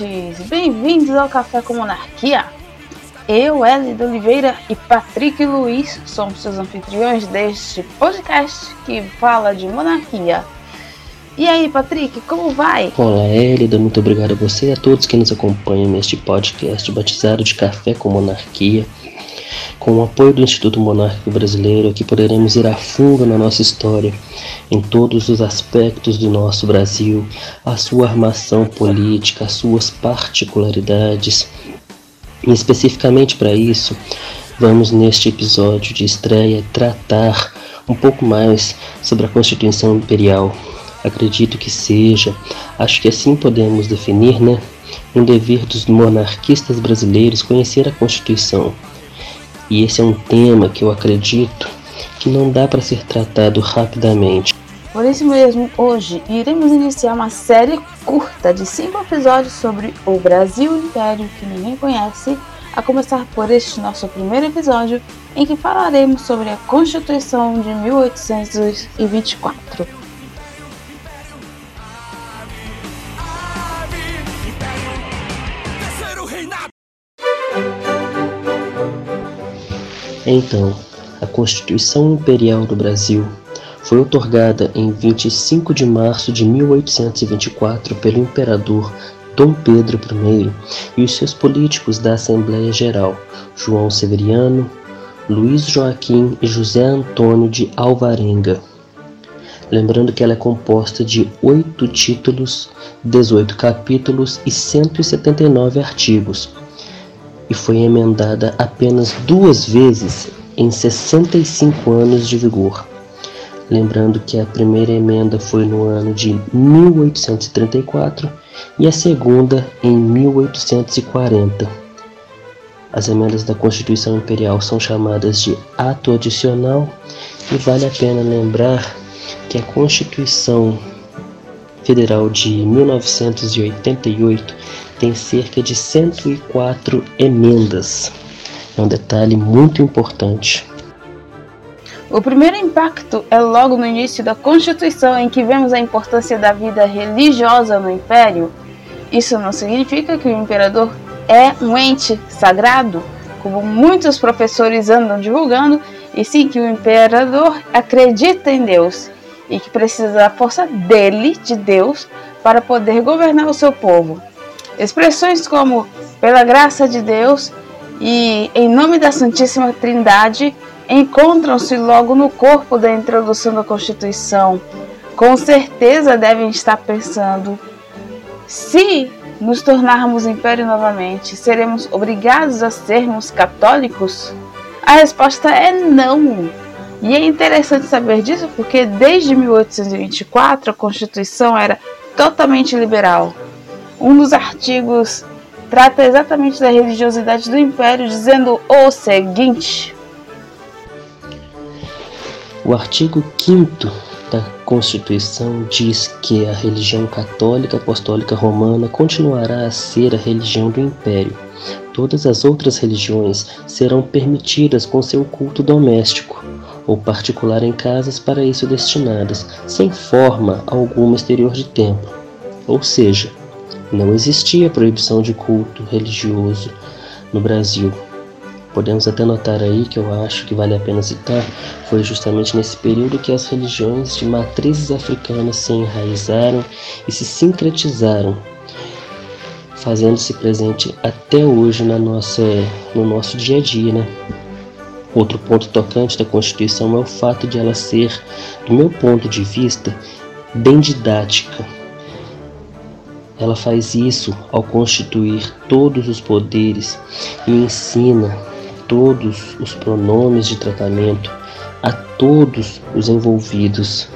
ouvintes! Bem-vindos ao Café com Monarquia! Eu, Hélida Oliveira e Patrick Luiz somos seus anfitriões deste podcast que fala de monarquia. E aí, Patrick, como vai? Olá, Hélida, muito obrigado a você e a todos que nos acompanham neste podcast batizado de Café com Monarquia. Com o apoio do Instituto Monárquico Brasileiro, aqui poderemos ir a fundo na nossa história, em todos os aspectos do nosso Brasil, a sua armação política, as suas particularidades. E especificamente para isso, vamos neste episódio de estreia tratar um pouco mais sobre a Constituição Imperial. Acredito que seja, acho que assim podemos definir, né? Um dever dos monarquistas brasileiros conhecer a Constituição e esse é um tema que eu acredito que não dá para ser tratado rapidamente. Por isso mesmo, hoje iremos iniciar uma série curta de cinco episódios sobre o Brasil Império que ninguém conhece, a começar por este nosso primeiro episódio, em que falaremos sobre a Constituição de 1824. Então, a Constituição Imperial do Brasil foi otorgada em 25 de março de 1824 pelo imperador Dom Pedro I e os seus políticos da Assembleia Geral, João Severiano, Luiz Joaquim e José Antônio de Alvarenga. Lembrando que ela é composta de oito títulos, 18 capítulos e 179 artigos, e foi emendada apenas duas vezes em 65 anos de vigor. Lembrando que a primeira emenda foi no ano de 1834 e a segunda em 1840. As emendas da Constituição Imperial são chamadas de ato adicional e vale a pena lembrar que a Constituição Federal de 1988 tem cerca de 104 emendas. É um detalhe muito importante. O primeiro impacto é logo no início da Constituição, em que vemos a importância da vida religiosa no Império. Isso não significa que o imperador é um ente sagrado, como muitos professores andam divulgando, e sim que o imperador acredita em Deus e que precisa da força dele, de Deus, para poder governar o seu povo. Expressões como pela graça de Deus e em nome da Santíssima Trindade encontram-se logo no corpo da introdução da Constituição. Com certeza devem estar pensando: se nos tornarmos império novamente, seremos obrigados a sermos católicos? A resposta é não. E é interessante saber disso porque desde 1824 a Constituição era totalmente liberal. Um dos artigos trata exatamente da religiosidade do império, dizendo o seguinte: O artigo 5 da Constituição diz que a religião católica apostólica romana continuará a ser a religião do império. Todas as outras religiões serão permitidas com seu culto doméstico ou particular em casas para isso destinadas, sem forma alguma exterior de templo. Ou seja, não existia proibição de culto religioso no Brasil. Podemos até notar aí que eu acho que vale a pena citar, foi justamente nesse período que as religiões de matrizes africanas se enraizaram e se sincretizaram, fazendo-se presente até hoje na nossa, no nosso dia a dia, né? Outro ponto tocante da Constituição é o fato de ela ser, do meu ponto de vista, bem didática ela faz isso ao constituir todos os poderes e ensina todos os pronomes de tratamento a todos os envolvidos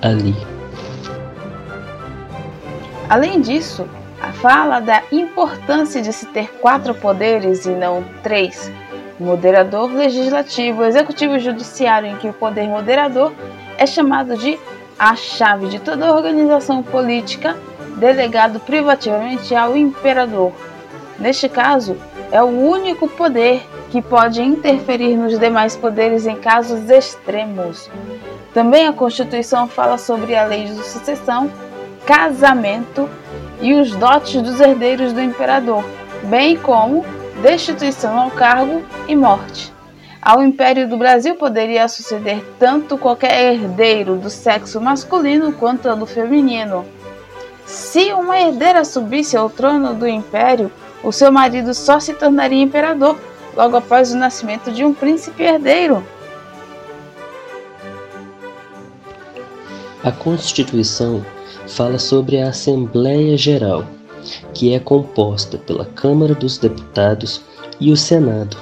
ali. Além disso, a fala da importância de se ter quatro poderes e não três: moderador, legislativo, executivo e judiciário, em que o poder moderador é chamado de a chave de toda organização política delegado privativamente ao imperador. Neste caso, é o único poder que pode interferir nos demais poderes em casos extremos. Também a Constituição fala sobre a lei de sucessão, casamento e os dotes dos herdeiros do imperador, bem como destituição ao cargo e morte. Ao Império do Brasil poderia suceder tanto qualquer herdeiro do sexo masculino quanto do feminino. Se uma herdeira subisse ao trono do império, o seu marido só se tornaria imperador logo após o nascimento de um príncipe herdeiro. A Constituição fala sobre a Assembleia Geral, que é composta pela Câmara dos Deputados e o Senado,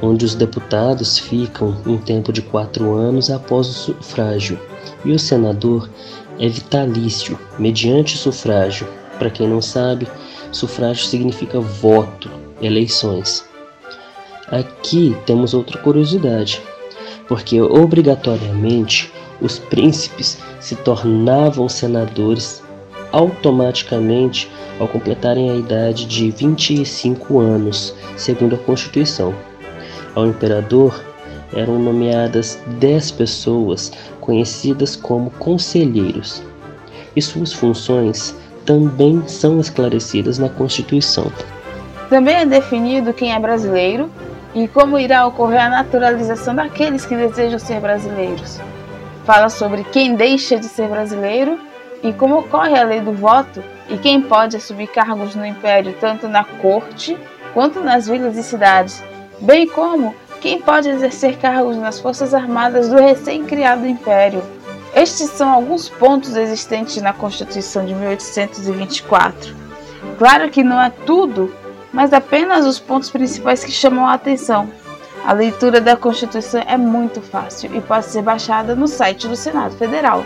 onde os deputados ficam um tempo de quatro anos após o sufrágio e o senador é vitalício, mediante sufrágio. Para quem não sabe, sufrágio significa voto, eleições. Aqui temos outra curiosidade, porque obrigatoriamente os príncipes se tornavam senadores automaticamente ao completarem a idade de 25 anos, segundo a Constituição. Ao imperador eram nomeadas 10 pessoas conhecidas como conselheiros, e suas funções também são esclarecidas na Constituição. Também é definido quem é brasileiro e como irá ocorrer a naturalização daqueles que desejam ser brasileiros. Fala sobre quem deixa de ser brasileiro e como ocorre a lei do voto e quem pode assumir cargos no império, tanto na corte quanto nas vilas e cidades, bem como quem pode exercer cargos nas Forças Armadas do recém-criado Império. Estes são alguns pontos existentes na Constituição de 1824. Claro que não é tudo, mas apenas os pontos principais que chamam a atenção. A leitura da Constituição é muito fácil e pode ser baixada no site do Senado Federal.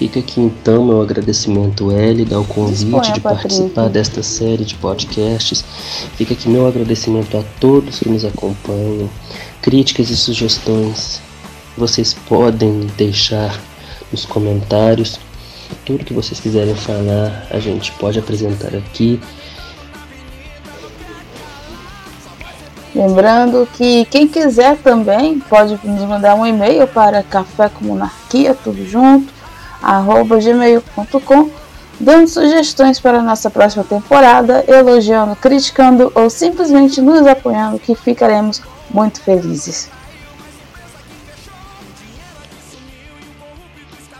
Fica aqui então meu agradecimento, Hélida, ao convite Disponha, de participar desta série de podcasts. Fica aqui meu agradecimento a todos que nos acompanham. Críticas e sugestões vocês podem deixar nos comentários. Tudo que vocês quiserem falar, a gente pode apresentar aqui. Lembrando que quem quiser também pode nos mandar um e-mail para café com monarquia, tudo junto, gmail.com, dando sugestões para a nossa próxima temporada, elogiando, criticando ou simplesmente nos apoiando, que ficaremos muito felizes.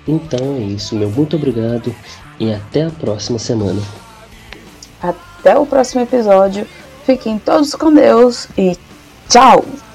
Então é isso, meu muito obrigado e até a próxima semana. Até o próximo episódio. Fiquem todos com Deus e tchau!